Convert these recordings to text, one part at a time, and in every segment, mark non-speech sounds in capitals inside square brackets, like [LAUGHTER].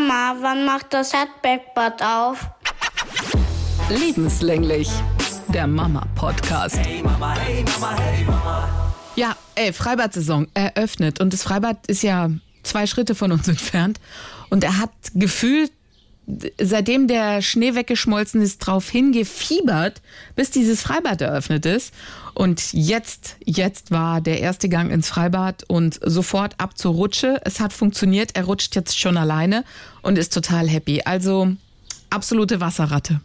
Mama, wann macht das Erdbeckbad auf? Lebenslänglich, der Mama-Podcast. Hey Mama, hey Mama, hey Mama. Ja, ey, Freibad-Saison eröffnet und das Freibad ist ja zwei Schritte von uns [LAUGHS] entfernt und er hat gefühlt seitdem der Schnee weggeschmolzen ist, drauf hingefiebert, bis dieses Freibad eröffnet ist. Und jetzt, jetzt war der erste Gang ins Freibad und sofort ab zur Rutsche. Es hat funktioniert. Er rutscht jetzt schon alleine und ist total happy. Also absolute Wasserratte.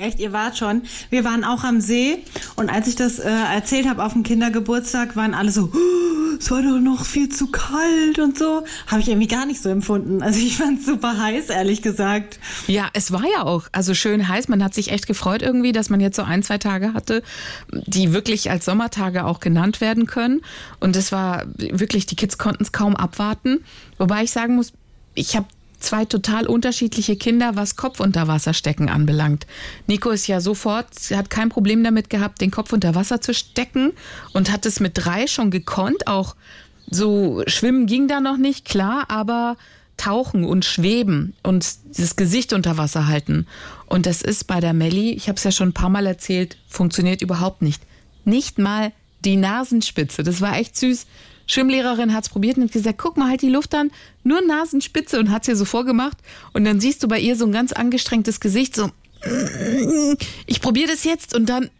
Echt, ihr wart schon. Wir waren auch am See und als ich das äh, erzählt habe auf dem Kindergeburtstag, waren alle so, oh, es war doch noch viel zu kalt und so. Habe ich irgendwie gar nicht so empfunden. Also ich fand es super heiß, ehrlich gesagt. Ja, es war ja auch also schön heiß. Man hat sich echt gefreut irgendwie, dass man jetzt so ein, zwei Tage hatte, die wirklich als Sommertage auch genannt werden können. Und es war wirklich, die Kids konnten es kaum abwarten. Wobei ich sagen muss, ich habe zwei total unterschiedliche Kinder, was Kopf unter Wasser stecken anbelangt. Nico ist ja sofort, hat kein Problem damit gehabt, den Kopf unter Wasser zu stecken und hat es mit drei schon gekonnt. Auch so schwimmen ging da noch nicht, klar, aber tauchen und schweben und das Gesicht unter Wasser halten. Und das ist bei der Melli, ich habe es ja schon ein paar Mal erzählt, funktioniert überhaupt nicht. Nicht mal die Nasenspitze. Das war echt süß. Schwimmlehrerin hat es probiert und hat gesagt, guck mal halt die Luft an, nur Nasenspitze und hat es ihr so vorgemacht. Und dann siehst du bei ihr so ein ganz angestrengtes Gesicht, so, ich probiere das jetzt und dann,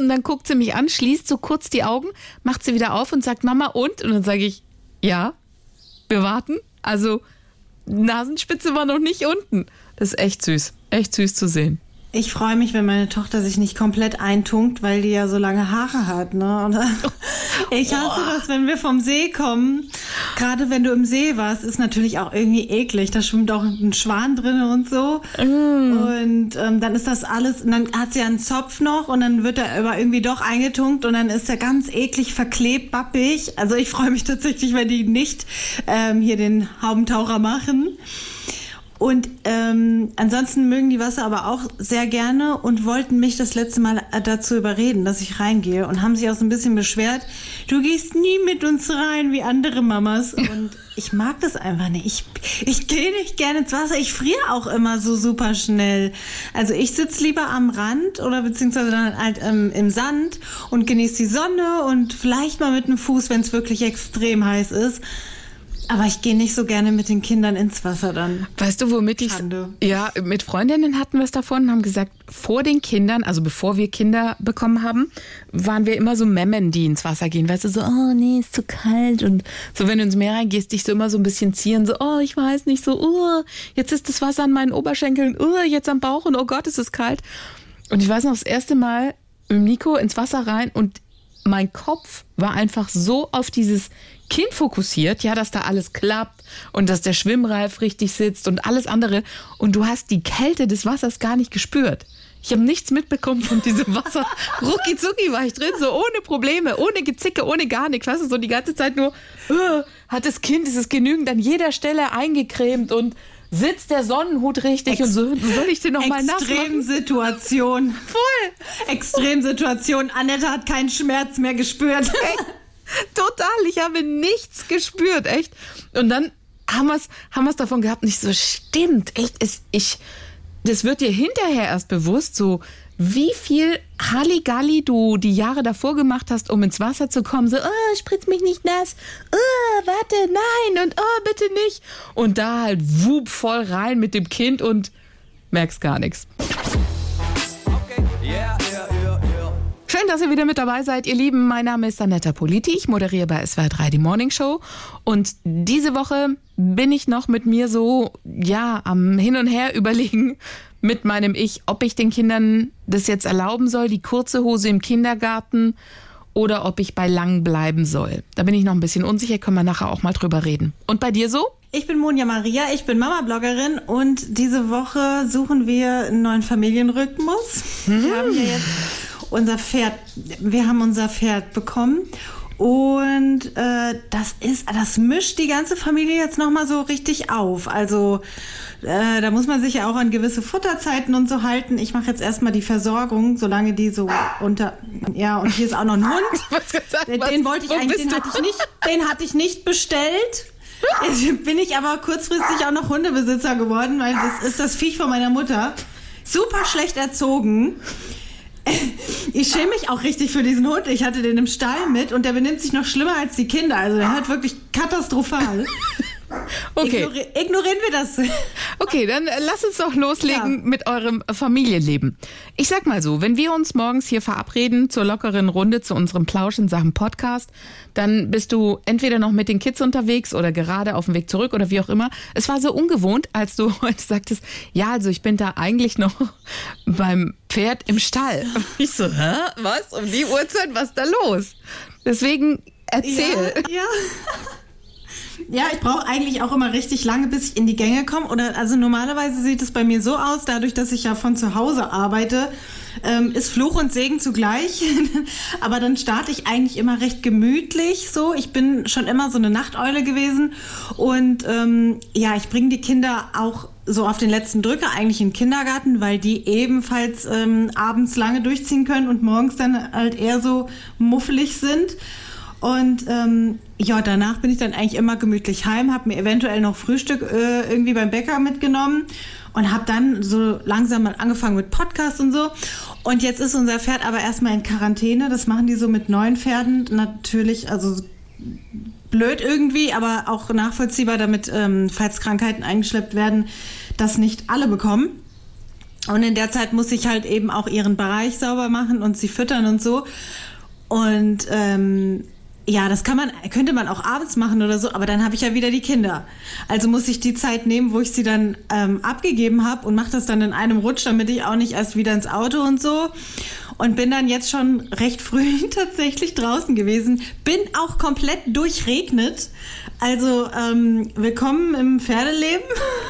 und dann guckt sie mich an, schließt so kurz die Augen, macht sie wieder auf und sagt, Mama, und? Und dann sage ich, ja, wir warten. Also, Nasenspitze war noch nicht unten. Das ist echt süß, echt süß zu sehen. Ich freue mich, wenn meine Tochter sich nicht komplett eintunkt, weil die ja so lange Haare hat. Ne? [LAUGHS] Ich hasse das, wenn wir vom See kommen. Gerade wenn du im See warst, ist natürlich auch irgendwie eklig. Da schwimmt auch ein Schwan drin und so. Mm. Und ähm, dann ist das alles, und dann hat sie einen Zopf noch und dann wird er aber irgendwie doch eingetunkt und dann ist er ganz eklig verklebt, bappig. Also ich freue mich tatsächlich, wenn die nicht ähm, hier den Haubentaucher machen. Und ähm, ansonsten mögen die Wasser aber auch sehr gerne und wollten mich das letzte Mal dazu überreden, dass ich reingehe und haben sich auch so ein bisschen beschwert, du gehst nie mit uns rein wie andere Mamas. [LAUGHS] Und ich mag das einfach nicht. Ich, ich gehe nicht gerne ins Wasser. Ich friere auch immer so super schnell. Also ich sitze lieber am Rand oder beziehungsweise dann halt ähm, im Sand und genieße die Sonne und vielleicht mal mit dem Fuß, wenn es wirklich extrem heiß ist. Aber ich gehe nicht so gerne mit den Kindern ins Wasser dann. Weißt du, womit ich. Ja, mit Freundinnen hatten wir es davon und haben gesagt, vor den Kindern, also bevor wir Kinder bekommen haben, waren wir immer so Memmen, die ins Wasser gehen. Weißt du, so, oh nee, ist zu kalt. Und so, wenn du ins Meer reingehst, dich so immer so ein bisschen ziehen, so, oh, ich weiß nicht, so, oh, jetzt ist das Wasser an meinen Oberschenkeln, oh, jetzt am Bauch und oh Gott, ist es kalt. Und ich weiß noch, das erste Mal mit Nico ins Wasser rein und mein Kopf war einfach so auf dieses Kind fokussiert, ja, dass da alles klappt und dass der Schwimmreif richtig sitzt und alles andere. Und du hast die Kälte des Wassers gar nicht gespürt. Ich habe nichts mitbekommen von diesem Wasser. [LAUGHS] Rucki zucki war ich drin, so ohne Probleme, ohne Gezicke, ohne gar nichts. Weißt du, so die ganze Zeit nur, uh, hat das Kind, ist es genügend an jeder Stelle eingecremt und sitzt der Sonnenhut richtig Ex und so soll ich den noch mal nass Extremsituation. Voll. Extremsituation. Annette hat keinen Schmerz mehr gespürt. [LAUGHS] Total, ich habe nichts gespürt, echt. Und dann haben wir es haben davon gehabt, nicht so stimmt, echt, es, ich, das wird dir hinterher erst bewusst, so wie viel Halligalli du die Jahre davor gemacht hast, um ins Wasser zu kommen. So, oh, spritz mich nicht nass. Oh, warte, nein und oh, bitte nicht. Und da halt wup voll rein mit dem Kind und merkst gar nichts. Schön, dass ihr wieder mit dabei seid, ihr Lieben. Mein Name ist Anetta Politi. Ich moderiere bei SWR 3 die Morning Show. Und diese Woche bin ich noch mit mir so, ja, am Hin und Her überlegen mit meinem Ich, ob ich den Kindern das jetzt erlauben soll, die kurze Hose im Kindergarten oder ob ich bei lang bleiben soll. Da bin ich noch ein bisschen unsicher, können wir nachher auch mal drüber reden. Und bei dir so? Ich bin Monja Maria, ich bin Mama-Bloggerin und diese Woche suchen wir einen neuen Familienrhythmus. Wir haben ja jetzt unser Pferd, wir haben unser Pferd bekommen und äh, das ist, das mischt die ganze Familie jetzt nochmal so richtig auf. Also äh, da muss man sich ja auch an gewisse Futterzeiten und so halten. Ich mache jetzt erstmal die Versorgung, solange die so unter. Ja, und hier ist auch noch ein Hund. [LAUGHS] Was gesagt, Den, den wollte ich eigentlich, den hatte ich nicht, den hatte ich nicht bestellt. Jetzt bin ich aber kurzfristig auch noch Hundebesitzer geworden, weil das ist das Viech von meiner Mutter. Super schlecht erzogen. [LAUGHS] Ich schäme mich auch richtig für diesen Hund. Ich hatte den im Stall mit und der benimmt sich noch schlimmer als die Kinder. Also der hört wirklich katastrophal. [LAUGHS] [LAUGHS] Okay. Ignori ignorieren wir das. [LAUGHS] Okay, dann äh, lass uns doch loslegen Ja. mit eurem Familienleben. Ich sag mal so, wenn wir uns morgens hier verabreden zur lockeren Runde zu unserem Plausch in Sachen Podcast, dann bist du entweder noch mit den Kids unterwegs oder gerade auf dem Weg zurück oder wie auch immer. Es war so ungewohnt, als du [LAUGHS] heute sagtest, ja, also ich bin da eigentlich noch beim Pferd im Stall. Ich so, hä? Was? Um die Uhrzeit? Was ist da los? Deswegen erzähl. Ja, ja. Ja, ich brauche eigentlich auch immer richtig lange, bis ich in die Gänge komme. Oder also normalerweise sieht es bei mir so aus, dadurch, dass ich ja von zu Hause arbeite, ähm, ist Fluch und Segen zugleich. [LAUGHS] Aber dann starte ich eigentlich immer recht gemütlich. So, ich bin schon immer so eine Nachteule gewesen und ähm, ja, ich bringe die Kinder auch so auf den letzten Drücker eigentlich in den Kindergarten, weil die ebenfalls ähm, abends lange durchziehen können und morgens dann halt eher so muffelig sind. Und ähm, ja, danach bin ich dann eigentlich immer gemütlich heim, habe mir eventuell noch Frühstück äh, irgendwie beim Bäcker mitgenommen und habe dann so langsam mal angefangen mit Podcast und so. Und jetzt ist unser Pferd aber erstmal in Quarantäne. Das machen die so mit neuen Pferden natürlich, also blöd irgendwie, aber auch nachvollziehbar, damit, ähm, falls Krankheiten eingeschleppt werden, das nicht alle bekommen. Und in der Zeit muss ich halt eben auch ihren Bereich sauber machen und sie füttern und so. Und ähm, ja, das kann man, könnte man auch abends machen oder so, aber dann habe ich ja wieder die Kinder. Also muss ich die Zeit nehmen, wo ich sie dann ähm, abgegeben habe und mache das dann in einem Rutsch, damit ich auch nicht erst wieder ins Auto und so. Und bin dann jetzt schon recht früh [LAUGHS] tatsächlich draußen gewesen. Bin auch komplett durchregnet. Also ähm, willkommen im Pferdeleben.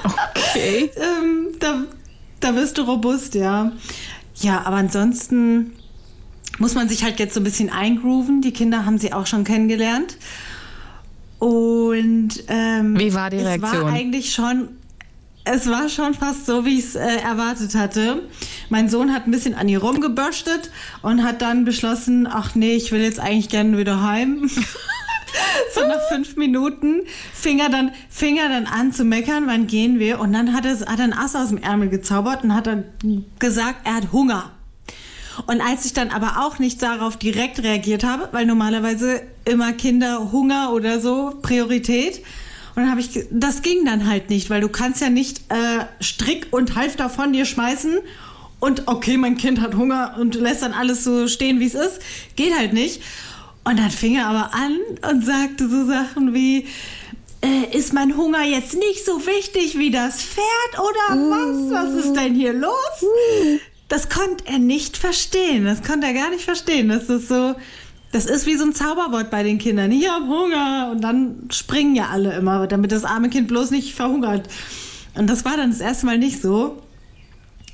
Okay. [LAUGHS] ähm, da, da wirst du robust, ja. Ja, aber ansonsten muss man sich halt jetzt so ein bisschen eingrooven. Die Kinder haben sie auch schon kennengelernt. Und ähm, Wie war die Es Reaktion? war eigentlich schon, es war schon fast so, wie ich es äh, erwartet hatte. Mein Sohn hat ein bisschen an ihr rumgebürstet und hat dann beschlossen, ach nee, ich will jetzt eigentlich gerne wieder heim. [LAUGHS] so nach fünf Minuten fing er dann, fing er dann an zu meckern, wann gehen wir? Und dann hat er, hat er ein Ass aus dem Ärmel gezaubert und hat dann gesagt, er hat Hunger. Und als ich dann aber auch nicht darauf direkt reagiert habe, weil normalerweise immer Kinder Hunger oder so Priorität. Und dann habe ich, das ging dann halt nicht, weil du kannst ja nicht äh, Strick und Halfter von dir schmeißen und okay, mein Kind hat Hunger und lässt dann alles so stehen, wie es ist. Geht halt nicht. Und dann fing er aber an und sagte so Sachen wie, äh, ist mein Hunger jetzt nicht so wichtig wie das Pferd oder was? Was ist denn hier los? Das konnte er nicht verstehen. Das konnte er gar nicht verstehen. Das ist so, das ist wie so ein Zauberwort bei den Kindern. Ich hab Hunger. Und dann springen ja alle immer, damit das arme Kind bloß nicht verhungert. Und das war dann das erste Mal nicht so.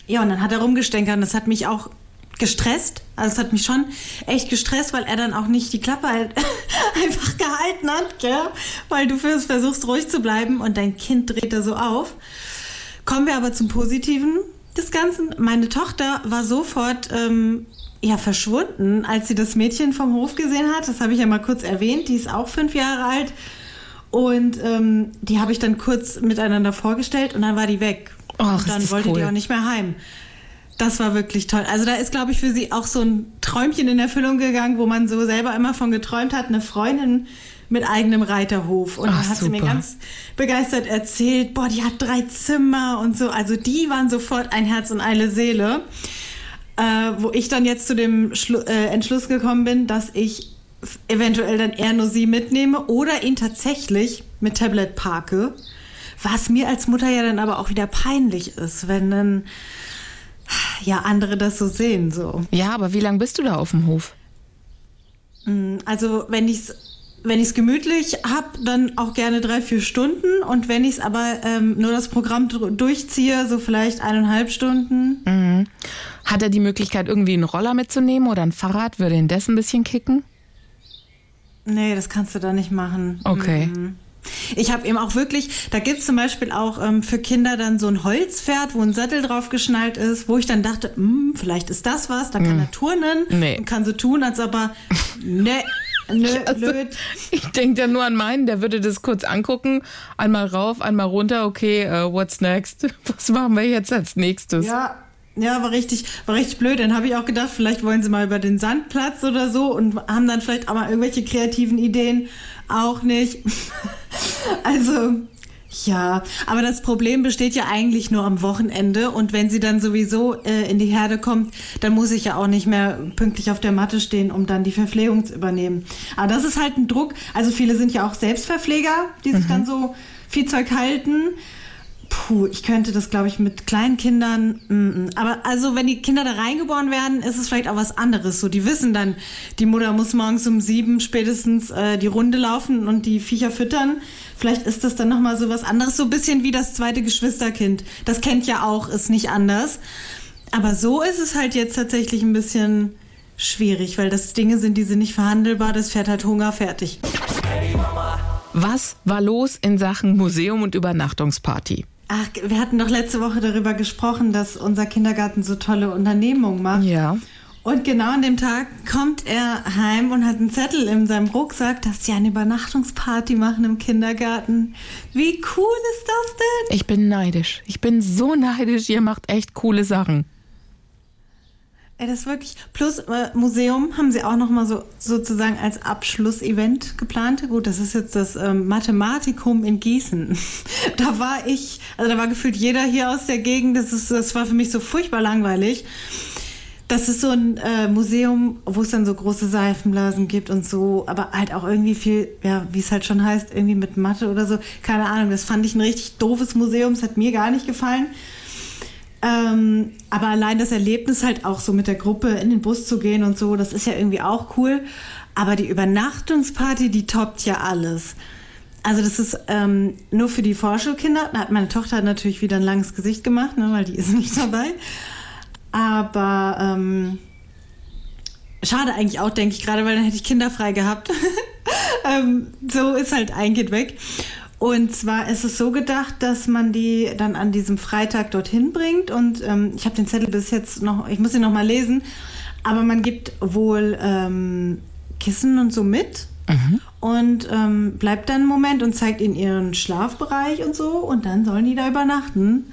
Ja, und dann hat er rumgestänkert und das hat mich auch gestresst. Also es hat mich schon echt gestresst, weil er dann auch nicht die Klappe halt [LAUGHS] einfach gehalten hat, gell? Weil du versuchst ruhig zu bleiben und dein Kind dreht da so auf. Kommen wir aber zum Positiven des Ganzen. Meine Tochter war sofort ähm, ja verschwunden, als sie das Mädchen vom Hof gesehen hat. Das habe ich ja mal kurz erwähnt. Die ist auch fünf Jahre alt. Und ähm, die habe ich dann kurz miteinander vorgestellt und dann war die weg. Ach, und dann wollte die cool. auch nicht mehr heim. Das war wirklich toll. Also da ist, glaube ich, für sie auch so ein Träumchen in Erfüllung gegangen, wo man so selber immer von geträumt hat, eine Freundin mit eigenem Reiterhof. Und Ach, dann hat sie mir super. ganz begeistert erzählt, boah, die hat drei Zimmer und so. Also die waren sofort ein Herz und eine Seele. Äh, wo ich dann jetzt zu dem Schlu äh, Entschluss gekommen bin, dass ich eventuell dann eher nur sie mitnehme oder ihn tatsächlich mit Tablet parke. Was mir als Mutter ja dann aber auch wieder peinlich ist, wenn dann ja andere das so sehen. So. Ja, aber wie lange bist du da auf dem Hof? Also wenn ich es wenn ich's gemütlich habe, dann auch gerne drei, vier Stunden. Und wenn ich es aber ähm, nur das Programm durchziehe, so vielleicht eineinhalb Stunden. Mhm. Hat er die Möglichkeit, irgendwie einen Roller mitzunehmen oder ein Fahrrad? Würde ihn das ein bisschen kicken? Nee, das kannst du da nicht machen. Okay. Mhm. Ich habe eben auch wirklich, da gibt's zum Beispiel auch ähm, für Kinder dann so ein Holzpferd, wo ein Sattel drauf geschnallt ist, wo ich dann dachte, hm, vielleicht ist das was, da kann er turnen Nee. und kann so tun, als ob er, [LAUGHS] nee, Nö, [LAUGHS] Also, ich denke ja nur an meinen, der würde das kurz angucken, einmal rauf, einmal runter, okay, uh, what's next? [LAUGHS] Was machen wir jetzt als nächstes? Ja, ja, war richtig, war richtig blöd. Dann habe ich auch gedacht, vielleicht wollen sie mal über den Sandplatz oder so und haben dann vielleicht auch mal irgendwelche kreativen Ideen. Auch nicht. [LAUGHS] also, ja, aber das Problem besteht ja eigentlich nur am Wochenende und wenn sie dann sowieso äh, in die Herde kommt, dann muss ich ja auch nicht mehr pünktlich auf der Matte stehen, um dann die Verpflegung zu übernehmen. Aber das ist halt ein Druck. Also viele sind ja auch Selbstverpfleger, die sich dann so viel Zeug halten. Puh, ich könnte das, glaube ich, mit kleinen Kindern. Mm, mm. Aber also, wenn die Kinder da reingeboren werden, ist es vielleicht auch was anderes. So, die wissen dann, die Mutter muss morgens um sieben spätestens äh, die Runde laufen und die Viecher füttern. Vielleicht ist das dann nochmal so was anderes, so ein bisschen wie das zweite Geschwisterkind. Das kennt ja auch, ist nicht anders. Aber so ist es halt jetzt tatsächlich ein bisschen schwierig, weil das Dinge sind, die sind nicht verhandelbar. Das fährt halt Hunger fertig. Was war los in Sachen Museum und Übernachtungsparty? Ach, wir hatten doch letzte Woche darüber gesprochen, dass unser Kindergarten so tolle Unternehmungen macht. Ja. Und genau an dem Tag kommt er heim und hat einen Zettel in seinem Rucksack, dass sie eine Übernachtungsparty machen im Kindergarten. Wie cool ist das denn? Ich bin neidisch. Ich bin so neidisch. Ihr macht echt coole Sachen. Ey, das ist wirklich. Plus äh, Museum haben sie auch noch mal so sozusagen als Abschlussevent geplant. Gut, das ist jetzt das ähm, Mathematikum in Gießen. [LAUGHS] da war ich, also da war gefühlt jeder hier aus der Gegend. Das ist, das war für mich so furchtbar langweilig. Das ist so ein äh, Museum, wo es dann so große Seifenblasen gibt und so, aber halt auch irgendwie viel, ja, wie es halt schon heißt, irgendwie mit Mathe oder so. Keine Ahnung, das fand ich ein richtig doofes Museum. Es hat mir gar nicht gefallen. Ähm, aber allein das Erlebnis halt auch so mit der Gruppe in den Bus zu gehen und so, das ist ja irgendwie auch cool. Aber die Übernachtungsparty, die toppt ja alles. Also das ist ähm, nur für die Vorschulkinder. Da hat meine Tochter natürlich wieder ein langes Gesicht gemacht, ne, weil die ist [LAUGHS] nicht dabei. Aber ähm, schade eigentlich auch, denke ich gerade, weil dann hätte ich kinderfrei gehabt. [LAUGHS] ähm, so ist halt ein Kind weg. Und zwar ist es so gedacht, dass man die dann an diesem Freitag dorthin bringt. Und ähm, ich habe den Zettel bis jetzt noch, ich muss ihn noch mal lesen. Aber man gibt wohl ähm, Kissen und so mit. Und ähm, bleibt dann einen Moment und zeigt ihnen ihren Schlafbereich und so. Und dann sollen die da übernachten.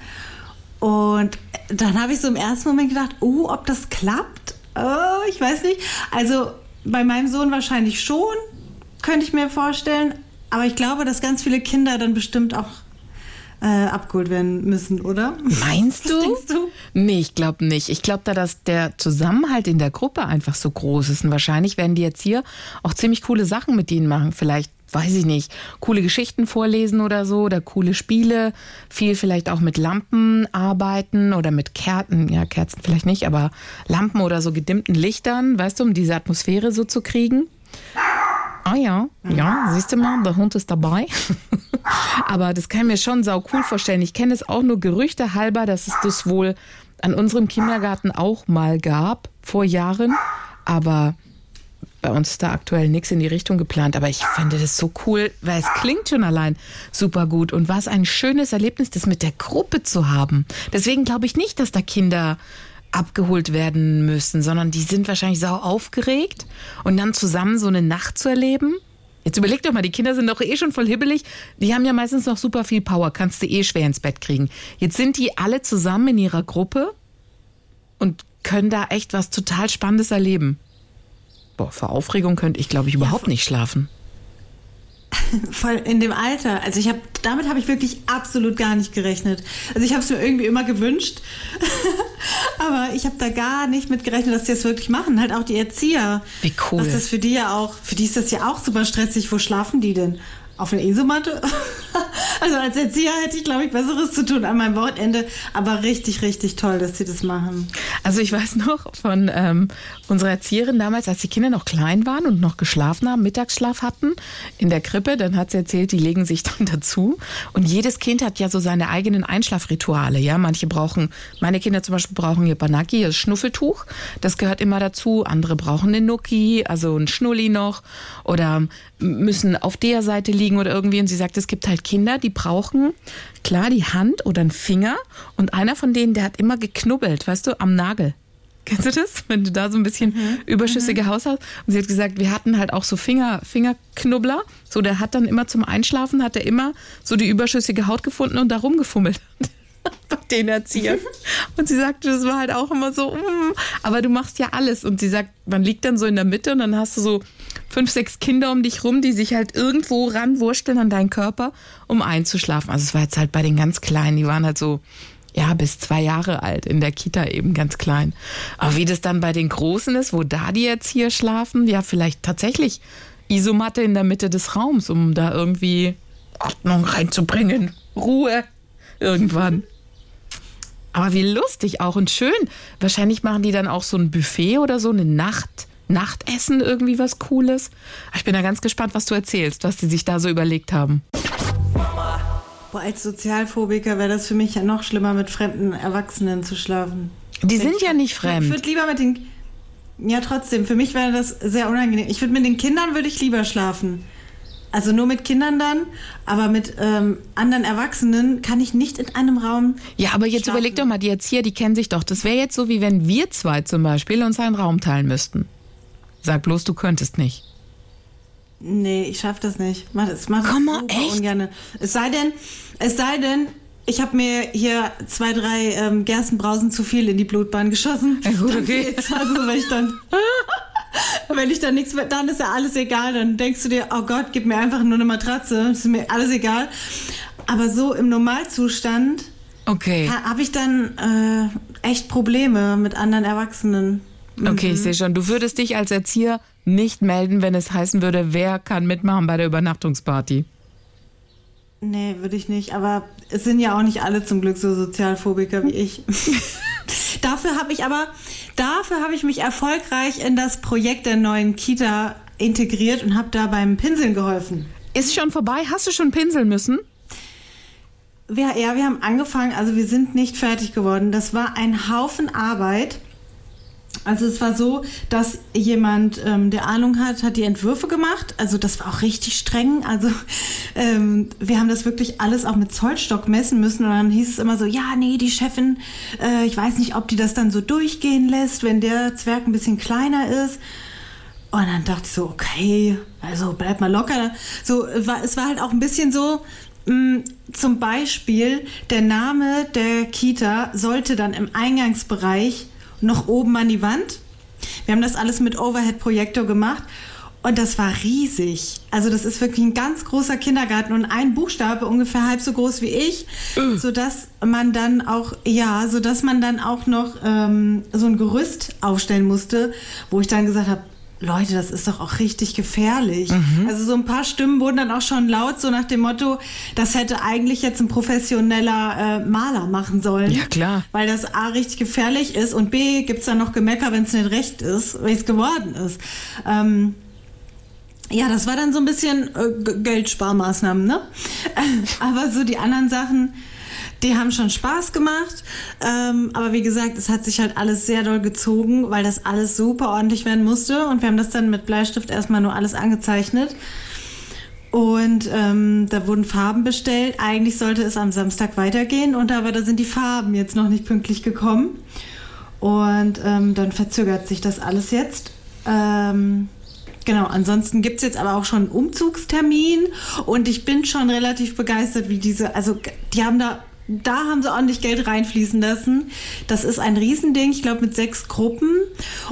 Und dann habe ich so im ersten Moment gedacht, oh, ob das klappt? Oh, ich weiß nicht. Also bei meinem Sohn wahrscheinlich schon, könnte ich mir vorstellen. Aber ich glaube, dass ganz viele Kinder dann bestimmt auch äh, abgeholt werden müssen, oder? Meinst [LAUGHS] Was du? denkst du? Nee, ich glaube nicht. Ich glaube da, dass der Zusammenhalt in der Gruppe einfach so groß ist. Und wahrscheinlich werden die jetzt hier auch ziemlich coole Sachen mit ihnen machen. Vielleicht, weiß ich nicht, coole Geschichten vorlesen oder so oder coole Spiele. Viel vielleicht auch mit Lampen arbeiten oder mit Kerzen. Ja, Kerzen vielleicht nicht, aber Lampen oder so gedimmten Lichtern, weißt du, um diese Atmosphäre so zu kriegen. Ah ja, ja, siehst du mal, der Hund ist dabei. [LAUGHS] Aber das kann ich mir schon sau cool vorstellen. Ich kenne es auch nur Gerüchte halber, dass es das wohl an unserem Kindergarten auch mal gab, vor Jahren. Aber bei uns ist da aktuell nichts in die Richtung geplant. Aber ich finde das so cool, weil es klingt schon allein super gut. Und was ein schönes Erlebnis, das mit der Gruppe zu haben. Deswegen glaube ich nicht, dass da Kinder abgeholt werden müssen, sondern die sind wahrscheinlich sau aufgeregt und dann zusammen so eine Nacht zu erleben. Jetzt überleg doch mal, die Kinder sind doch eh schon voll hibbelig. Die haben ja meistens noch super viel Power, kannst du eh schwer ins Bett kriegen. Jetzt sind die alle zusammen in ihrer Gruppe und können da echt was total Spannendes erleben. Boah, vor Aufregung könnte ich, glaube ich, überhaupt nicht schlafen. [LAUGHS] Voll in dem Alter. Also ich habe damit habe ich wirklich absolut gar nicht gerechnet. Also ich habe es mir irgendwie immer gewünscht, [LAUGHS] aber ich habe da gar nicht mit gerechnet, dass die das wirklich machen. Halt auch die Erzieher. Wie cool. Dass das für die ja auch, für die ist das ja auch super stressig. Wo schlafen die denn? Auf einer Isomatte? [LAUGHS] also als Erzieher hätte ich, glaube ich, Besseres zu tun an meinem Wochenende. Aber richtig, richtig toll, dass sie das machen. Also ich weiß noch von ähm, unserer Erzieherin damals, als die Kinder noch klein waren und noch geschlafen haben, Mittagsschlaf hatten in der Krippe, dann hat sie erzählt, die legen sich dann dazu. Und jedes Kind hat ja so seine eigenen Einschlafrituale. Ja, manche brauchen, meine Kinder zum Beispiel brauchen ihr Banaki, das Schnuffeltuch, das gehört immer dazu. Andere brauchen den Nuki, also ein Schnulli noch, oder müssen auf der Seite liegen oder irgendwie. Und sie sagt, es gibt halt Kinder, die brauchen klar die Hand oder einen Finger. Und einer von denen, der hat immer geknubbelt, weißt du, am Nagel Kennst du das? Wenn du da so ein bisschen überschüssige Haut hast. Und sie hat gesagt, wir hatten halt auch so Finger, Fingerknubbler. So, der hat dann immer zum Einschlafen, hat er immer so die überschüssige Haut gefunden und da rumgefummelt. [LAUGHS] Bei den Erziehern. Und sie sagte, das war halt auch immer so, mm, aber du machst ja alles. Und sie sagt, man liegt dann so in der Mitte und dann hast du so fünf, sechs Kinder um dich rum, die sich halt irgendwo ranwursteln an deinen Körper, um einzuschlafen. Also es war jetzt halt bei den ganz Kleinen, die waren halt so, ja, bis zwei Jahre alt, in der Kita eben ganz klein. Aber wie das dann bei den Großen ist, wo da die Erzieher schlafen, ja, vielleicht tatsächlich Isomatte in der Mitte des Raums, um da irgendwie Ordnung reinzubringen. Ruhe. Irgendwann. Aber wie lustig auch und schön. Wahrscheinlich machen die dann auch so ein Buffet oder so, eine Nacht, Nachtessen, irgendwie was Cooles. Ich bin da ganz gespannt, was du erzählst, was die sich da so überlegt haben. Boah, als Sozialphobiker wäre das für mich ja noch schlimmer, mit fremden Erwachsenen zu schlafen. Die sind ja nicht Ich fremd. würde lieber mit den. Ja, trotzdem, für mich wäre das sehr unangenehm. Ich würde mit den Kindern würde ich lieber schlafen. Also nur mit Kindern dann, aber mit ähm, anderen Erwachsenen kann ich nicht in einem Raum. Ja, aber jetzt schlafen. überleg doch mal, die Erzieher, die kennen sich doch. Das wäre jetzt so, wie wenn wir zwei zum Beispiel uns einen Raum teilen müssten. Sag bloß, du könntest nicht. Nee, ich schaff das nicht. Mach das, mach das Komm mal, echt? ungerne. Es sei denn, es sei denn, ich habe mir hier zwei, drei ähm, Gerstenbrausen zu viel in die Blutbahn geschossen. Ja, gut, okay. Also wenn ich dann, [LAUGHS] [LAUGHS] wenn ich dann nichts mehr, dann ist ja alles egal. Dann denkst du dir, oh Gott, gib mir einfach nur eine Matratze. Das ist mir alles egal. Aber so im Normalzustand Okay. habe ich dann äh, echt Probleme mit anderen Erwachsenen. Okay, ich sehe schon. Du würdest dich als Erzieher nicht melden, wenn es heißen würde, wer kann mitmachen bei der Übernachtungsparty. Nee, würde ich nicht. Aber es sind ja auch nicht alle zum Glück so Sozialphobiker wie ich. [LAUGHS] [LAUGHS] dafür habe ich aber, dafür habe ich mich erfolgreich in das Projekt der neuen Kita integriert und habe da beim Pinseln geholfen. Ist schon vorbei? Hast du schon pinseln müssen? Wir, ja, wir haben angefangen, also wir sind nicht fertig geworden. Das war ein Haufen Arbeit. Also es war so, dass jemand, ähm, der Ahnung hat, hat die Entwürfe gemacht. Also das war auch richtig streng. Also ähm, wir haben das wirklich alles auch mit Zollstock messen müssen. Und dann hieß es immer so, ja, nee, die Chefin, äh, ich weiß nicht, ob die das dann so durchgehen lässt, wenn der Zwerg ein bisschen kleiner ist. Und dann dachte ich so, okay, also bleib mal locker. So, war, es war halt auch ein bisschen so, mh, zum Beispiel, der Name der Kita sollte dann im Eingangsbereich noch oben an die Wand. Wir haben das alles mit Overhead-Projektor gemacht. Und das war riesig. Also das ist wirklich ein ganz großer Kindergarten und ein Buchstabe ungefähr halb so groß wie ich, so dass man dann auch ja, so dass man dann auch noch ähm, so ein Gerüst aufstellen musste, wo ich dann gesagt habe, Leute, das ist doch auch richtig gefährlich. Also so ein paar Stimmen wurden dann auch schon laut, so nach dem Motto, das hätte eigentlich jetzt ein professioneller äh, Maler machen sollen. Ja, klar. Weil das A richtig gefährlich ist und B gibt's dann noch Gemecker, wenn es nicht recht ist, wie es geworden ist. Ähm, ja, das war dann so ein bisschen äh, Geldsparmaßnahmen, ne? [LAUGHS] Aber so die anderen Sachen, die haben schon Spaß gemacht. Ähm, aber wie gesagt, es hat sich halt alles sehr doll gezogen, weil das alles super ordentlich werden musste. Und wir haben das dann mit Bleistift erstmal nur alles angezeichnet. Und ähm, da wurden Farben bestellt. Eigentlich sollte es am Samstag weitergehen, und aber da sind die Farben jetzt noch nicht pünktlich gekommen. Und ähm, dann verzögert sich das alles jetzt. Ähm, genau, ansonsten gibt's jetzt aber auch schon einen Umzugstermin und ich bin schon relativ begeistert, wie diese, also die haben da, da haben sie ordentlich Geld reinfließen lassen. Das ist ein Riesending, ich glaube mit sechs Gruppen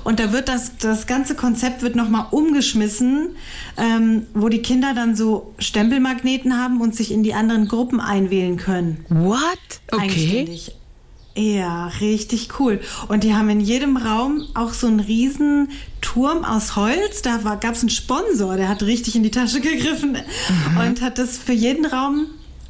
und da wird das, das ganze Konzept wird nochmal umgeschmissen, ähm, wo die Kinder dann so Stempelmagneten haben und sich in die anderen Gruppen einwählen können. What? Okay. Ja, richtig cool. Und die haben in jedem Raum auch so einen riesen Turm aus Holz. Da gab es einen Sponsor, der hat richtig in die Tasche gegriffen und hat das für jeden Raum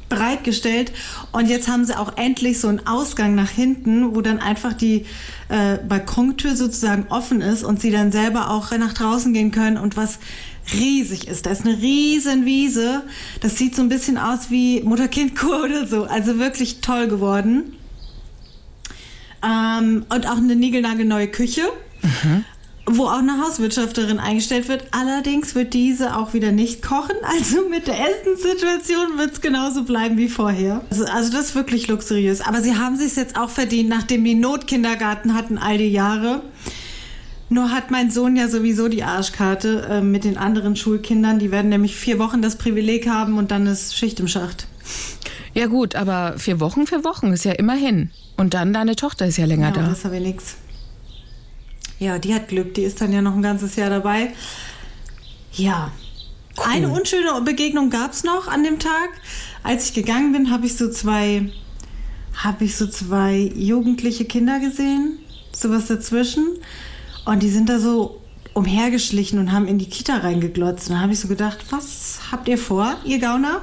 bereitgestellt. Und jetzt haben sie auch endlich so einen Ausgang nach hinten, wo dann einfach die äh, Balkontür sozusagen offen ist und sie dann selber auch nach draußen gehen können und was riesig ist. Da ist eine riesen Wiese. Das sieht so ein bisschen aus wie Mutter-Kind-Kur [LAUGHS] oder so. Also wirklich toll geworden. Ähm, und auch eine niegelnagelneue Küche. Wo auch eine Hauswirtschafterin eingestellt wird. Allerdings wird diese auch wieder nicht kochen. Also mit der Essenssituation wird es genauso bleiben wie vorher. Also, also das ist wirklich luxuriös. Aber sie haben sich jetzt auch verdient, nachdem die Notkindergarten hatten all die Jahre. Nur hat mein Sohn ja sowieso die Arschkarte äh, mit den anderen Schulkindern. Die werden nämlich vier Wochen das Privileg haben und dann ist Schicht im Schacht. Ja gut, aber vier Wochen für Wochen ist ja immerhin. Und dann deine Tochter ist ja länger Ja, da. das ist aber nichts. Ja, die hat Glück. Die ist dann ja noch ein ganzes Jahr dabei. Ja. Eine unschöne Begegnung gab es noch an dem Tag. Als ich gegangen bin, habe ich so zwei, habe ich so zwei jugendliche Kinder gesehen, sowas dazwischen. Und die sind da so umhergeschlichen und haben in die Kita reingeglotzt. Und da habe ich so gedacht, was habt ihr vor, ihr Gauner?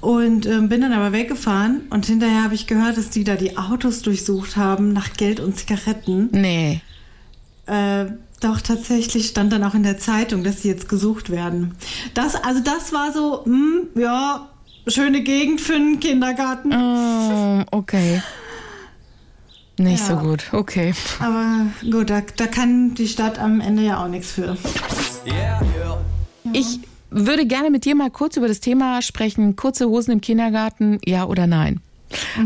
Und ähm, bin dann aber weggefahren und hinterher habe ich gehört, dass die da die Autos durchsucht haben nach Geld und Zigaretten. Nee. Äh, doch tatsächlich stand dann auch in der Zeitung, dass sie jetzt gesucht werden. Das, also das war so, hm, ja, schöne Gegend für einen Kindergarten. Oh, okay. Nicht Ja. so gut. Okay. Aber gut, da, da kann die Stadt am Ende ja auch nichts für. Yeah, yeah. Ich würde gerne mit dir mal kurz über das Thema sprechen. Kurze Hosen im Kindergarten, ja oder nein?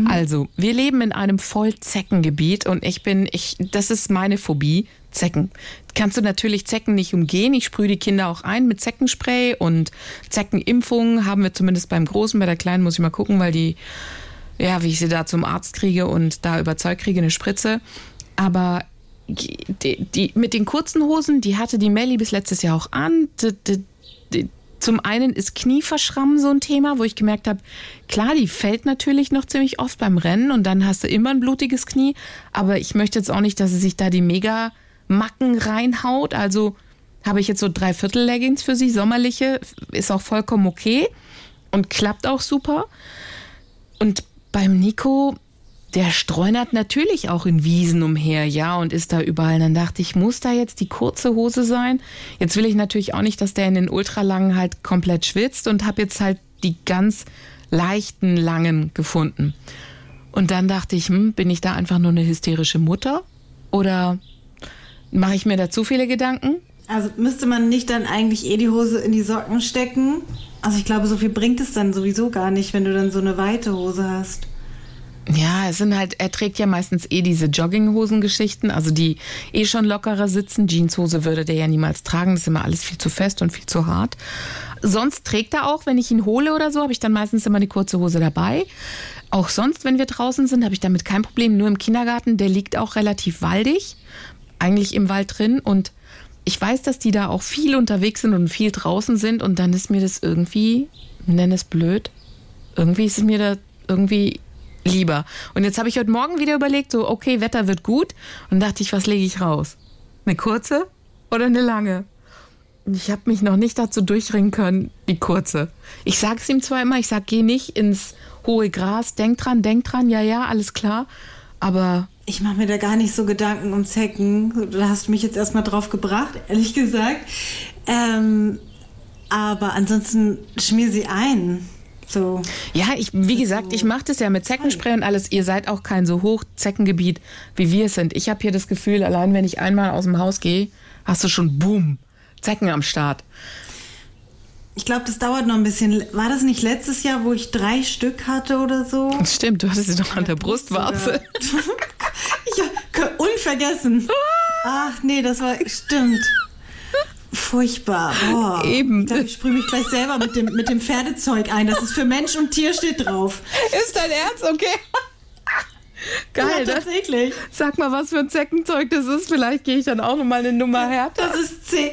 Also, wir leben in einem Vollzeckengebiet und ich bin, ich, das ist meine Phobie, Zecken. Kannst du natürlich Zecken nicht umgehen. Ich sprühe die Kinder auch ein mit Zeckenspray und Zeckenimpfungen haben wir zumindest beim Großen. Bei der Kleinen muss ich mal gucken, weil die, ja, wie ich sie da zum Arzt kriege und da überzeugt kriege, eine Spritze. Aber die, die, mit den kurzen Hosen, die hatte die Melli bis letztes Jahr auch an. Die, zum einen ist Knieverschrammen so ein Thema, wo ich gemerkt habe, klar, die fällt natürlich noch ziemlich oft beim Rennen und dann hast du immer ein blutiges Knie. Aber ich möchte jetzt auch nicht, dass sie sich da die mega Macken reinhaut. Also habe ich jetzt so dreiviertel Leggings für sie, sommerliche, ist auch vollkommen okay und klappt auch super. Und beim Nico, der streunert natürlich auch in Wiesen umher, ja, und ist da überall. Und dann dachte ich, muss da jetzt die kurze Hose sein? Jetzt will ich natürlich auch nicht, dass der in den ultralangen halt komplett schwitzt und habe jetzt halt die ganz leichten, langen gefunden. Und dann dachte ich, hm, bin ich da einfach nur eine hysterische Mutter? Oder mache ich mir da zu viele Gedanken? Also müsste man nicht dann eigentlich eh die Hose in die Socken stecken? Also ich glaube, so viel bringt es dann sowieso gar nicht, wenn du dann so eine weite Hose hast. Ja, es sind halt, er trägt ja meistens eh diese Jogginghosen-Geschichten, also die eh schon lockerer sitzen. Jeanshose würde der ja niemals tragen, das ist immer alles viel zu fest und viel zu hart. Sonst trägt er auch, wenn ich ihn hole oder so, habe ich dann meistens immer eine kurze Hose dabei. Auch sonst, wenn wir draußen sind, habe ich damit kein Problem. Nur im Kindergarten, der liegt auch relativ waldig, eigentlich im Wald drin und ich weiß, dass die da auch viel unterwegs sind und viel draußen sind und dann ist mir das irgendwie, nenn es blöd, irgendwie ist es mir da irgendwie lieber. Und jetzt habe ich heute Morgen wieder überlegt, so, okay, Wetter wird gut. Und dachte ich, was lege ich raus? Eine kurze oder eine lange? Ich habe mich noch nicht dazu durchringen können, die kurze. Ich sage es ihm zwar immer, ich sage, geh nicht ins hohe Gras, denk dran, denk dran, ja, ja, alles klar. Aber Ich mache mir da gar nicht so Gedanken um Zecken. Da hast du mich jetzt erstmal drauf gebracht, ehrlich gesagt. Ähm, aber ansonsten schmier sie ein. So. ja, ich, wie gesagt, ich mache das ja mit Zeckenspray und alles. Ihr seid auch kein so Hochzeckengebiet, wie wir es sind. Ich habe hier das Gefühl, allein wenn ich einmal aus dem Haus gehe, hast du schon Boom, Zecken am Start. Ich glaube, das dauert noch ein bisschen. War das nicht letztes Jahr, wo ich drei Stück hatte oder so? Stimmt, du hattest sie doch an der Brustwarze. Unvergessen. Ach nee, das war stimmt. Furchtbar. Boah. Eben. Ich ich sprühe mich gleich selber mit dem, mit dem Pferdezeug ein. Das ist für Mensch und Tier steht drauf. Ist dein Ernst? Okay. Geil, ja, ne? tatsächlich. Sag mal, was für ein Zeckenzeug das ist. Vielleicht gehe ich dann auch nochmal eine Nummer härter. Das ist C.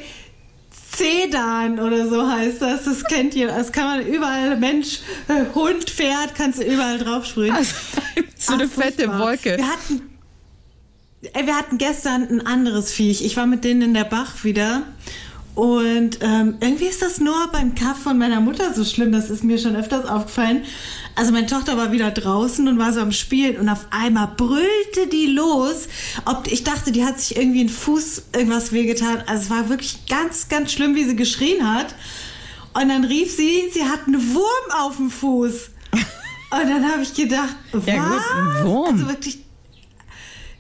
Cedan oder so heißt das. Das kennt ihr. Das kann man überall, Mensch, äh, Hund, Pferd, kannst du überall drauf sprühen. Also, [LAUGHS] so eine Ach, fette furchtbar. Wolke. Wir hatten, ey, wir hatten gestern ein anderes Viech. Ich war mit denen in der Bach wieder. Und ähm, irgendwie ist das nur beim Kaff von meiner Mutter so schlimm. Das ist mir schon öfters aufgefallen. Also meine Tochter war wieder draußen und war so am Spielen und auf einmal brüllte die los. Ob, ich dachte, die hat sich irgendwie einen Fuß irgendwas wehgetan. Also es war wirklich ganz, ganz schlimm, wie sie geschrien hat. Und dann rief sie, sie hat einen Wurm auf dem Fuß. [LAUGHS] Und dann habe ich gedacht, was? Ja, gut, ein Wurm. Also wirklich.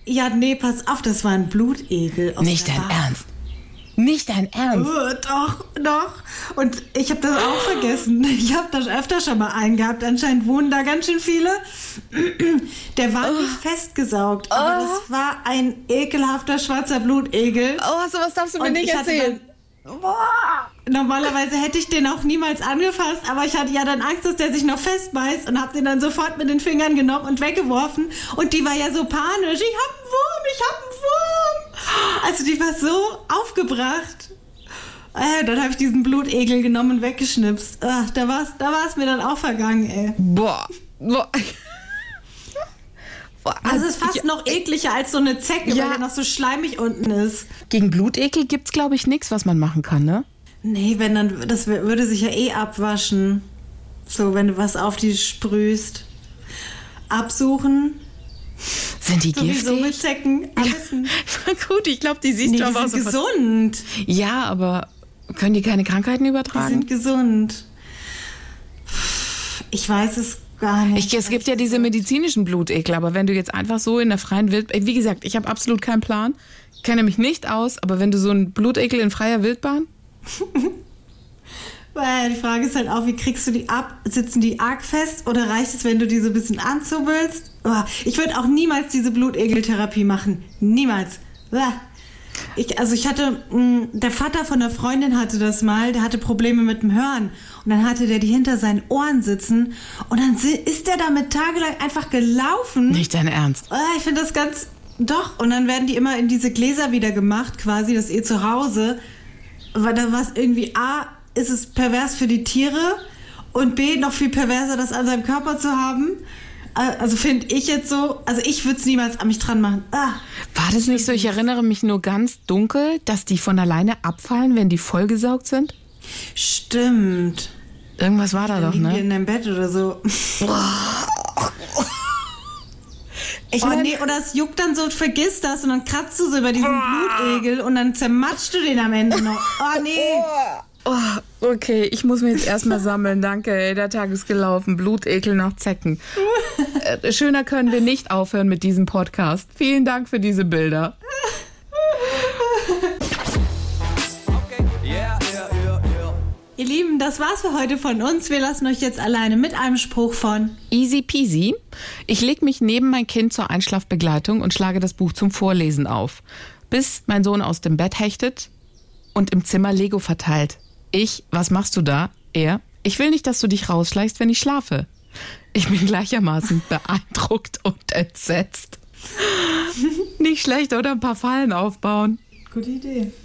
Ja, nee, pass auf, das war ein Blutegel. Aus Nicht dein Bar. Ernst. Nicht dein Ernst? Oh, doch, doch. Und ich habe das auch vergessen. Ich habe das öfter schon mal eingehabt. Anscheinend wohnen da ganz schön viele. Der war nicht festgesaugt, aber das war ein ekelhafter schwarzer Blutegel. Oh, hast du was darfst du mir Und nicht erzählen? Boah, normalerweise hätte ich den auch niemals angefasst, aber ich hatte ja dann Angst, dass der sich noch festbeißt und habe den dann sofort mit den Fingern genommen und weggeworfen. Und die war ja so panisch. Ich hab einen Wurm, ich hab einen Wurm. Also die war so aufgebracht. Äh, dann habe ich diesen Blutegel genommen und weggeschnipst. Ach, da war es da war's mir dann auch vergangen, ey. Boah. Boah. Also es ist fast noch ekliger als so eine Zecke, Ja. weil der noch so schleimig unten ist. Gegen Blutekel gibt's glaube ich nichts, was man machen kann, ne? Nee, wenn dann, das würde sich ja eh abwaschen. So, wenn du was auf die sprühst. Absuchen. Sind die Sowieso mit giftig? Zecken. Essen. [LAUGHS] Gut, ich glaube, die siehst Nee, du die aber auch sind sofort. gesund. Ja, aber können die keine Krankheiten Die übertragen? sind gesund. Ich weiß es gar nicht. Ich, es gibt ja diese medizinischen Blutekel, aber wenn du jetzt einfach so in der freien Wildbahn, wie gesagt, ich habe absolut keinen Plan, kenne mich nicht aus, aber wenn du so einen Blutekel in freier Wildbahn, [LAUGHS] Weil die Frage ist halt auch, wie kriegst du die ab? Sitzen die arg fest oder reicht es, wenn du die so ein bisschen anzubbelst? Oh, ich würde auch niemals diese Blutegeltherapie machen. Niemals. Ich, also ich hatte, mh, der Vater von einer Freundin hatte das mal, der hatte Probleme mit dem Hören. Und dann hatte der die hinter seinen Ohren sitzen und dann ist der damit tagelang einfach gelaufen. nicht dein Ernst. Ah, ich finde das ganz. Doch, und dann werden die immer in diese Gläser wieder gemacht, quasi, das ist eh zu Hause. Weil da war es irgendwie A, ist es pervers für die Tiere und B, noch viel perverser, das an seinem Körper zu haben. Äh, Also finde ich jetzt so, also ich würde es niemals an mich dran machen. Ah, War das nicht so? Ich erinnere mich nur ganz dunkel, dass die von alleine abfallen, wenn die vollgesaugt sind. stimmt. Irgendwas war da doch, Liegen die ne? in deinem Bett oder so. Ich oh mein- nee, oder es juckt dann so und vergisst das und dann kratzt du so über diesen Blutegel und dann zermatschst du den am Ende noch. Oh nee. Oh, okay, ich muss mich jetzt erstmal sammeln. Danke, ey, der Tag ist gelaufen. Blutekel nach Zecken. Äh, Schöner können wir nicht aufhören mit diesem Podcast. Vielen Dank für diese Bilder. Ihr Lieben, das war's für heute von uns. Wir lassen euch jetzt alleine mit einem Spruch von Easy peasy. Ich leg mich neben mein Kind zur Einschlafbegleitung und schlage das Buch zum Vorlesen auf. Bis mein Sohn aus dem Bett hechtet und im Zimmer Lego verteilt. Ich, was machst du da? Er, ich will nicht, dass du dich rausschleichst, wenn ich schlafe. Ich bin gleichermaßen beeindruckt und entsetzt. Nicht schlecht, oder? Ein paar Fallen aufbauen. Gute Idee.